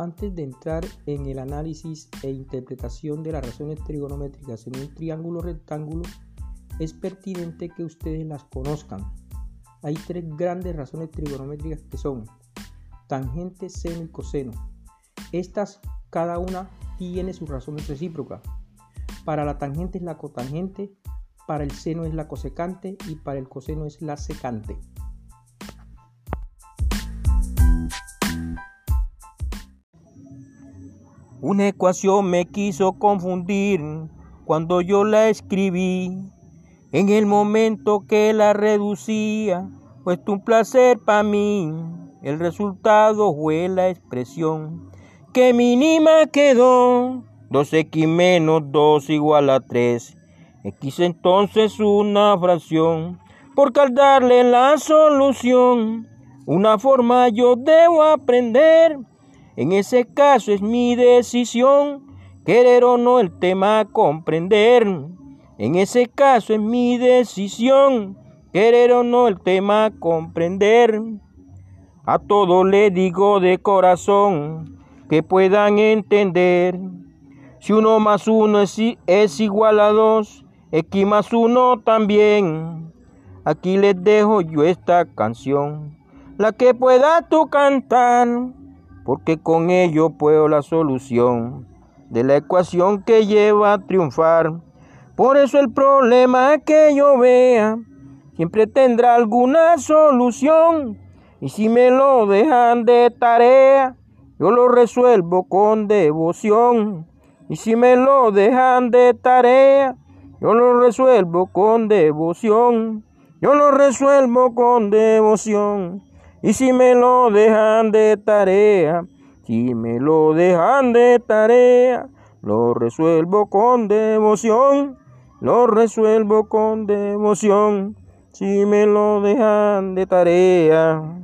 Antes de entrar en el análisis e interpretación de las razones trigonométricas en un triángulo rectángulo, es pertinente que ustedes las conozcan. Hay tres grandes razones trigonométricas que son tangente, seno y coseno. Estas, cada una, tiene sus razones recíprocas. Para la tangente es la cotangente, para el seno es la cosecante y para el coseno es la secante. Una ecuación me quiso confundir cuando yo la escribí. En el momento que la reducía, pues un placer para mí. El resultado fue la expresión que mínima quedó. 2x menos 2 igual a 3. X entonces una fracción. Porque al darle la solución, una forma yo debo aprender en ese caso es mi decisión, querer o no el tema comprender. En ese caso es mi decisión, querer o no el tema comprender. A todo le digo de corazón que puedan entender. Si uno más uno es, es igual a dos, X más uno también. Aquí les dejo yo esta canción, la que pueda tú cantar porque con ello puedo la solución de la ecuación que lleva a triunfar. Por eso el problema que yo vea siempre tendrá alguna solución. Y si me lo dejan de tarea, yo lo resuelvo con devoción. Y si me lo dejan de tarea, yo lo resuelvo con devoción. Yo lo resuelvo con devoción. Y si me lo dejan de tarea, si me lo dejan de tarea, lo resuelvo con devoción, lo resuelvo con devoción, si me lo dejan de tarea.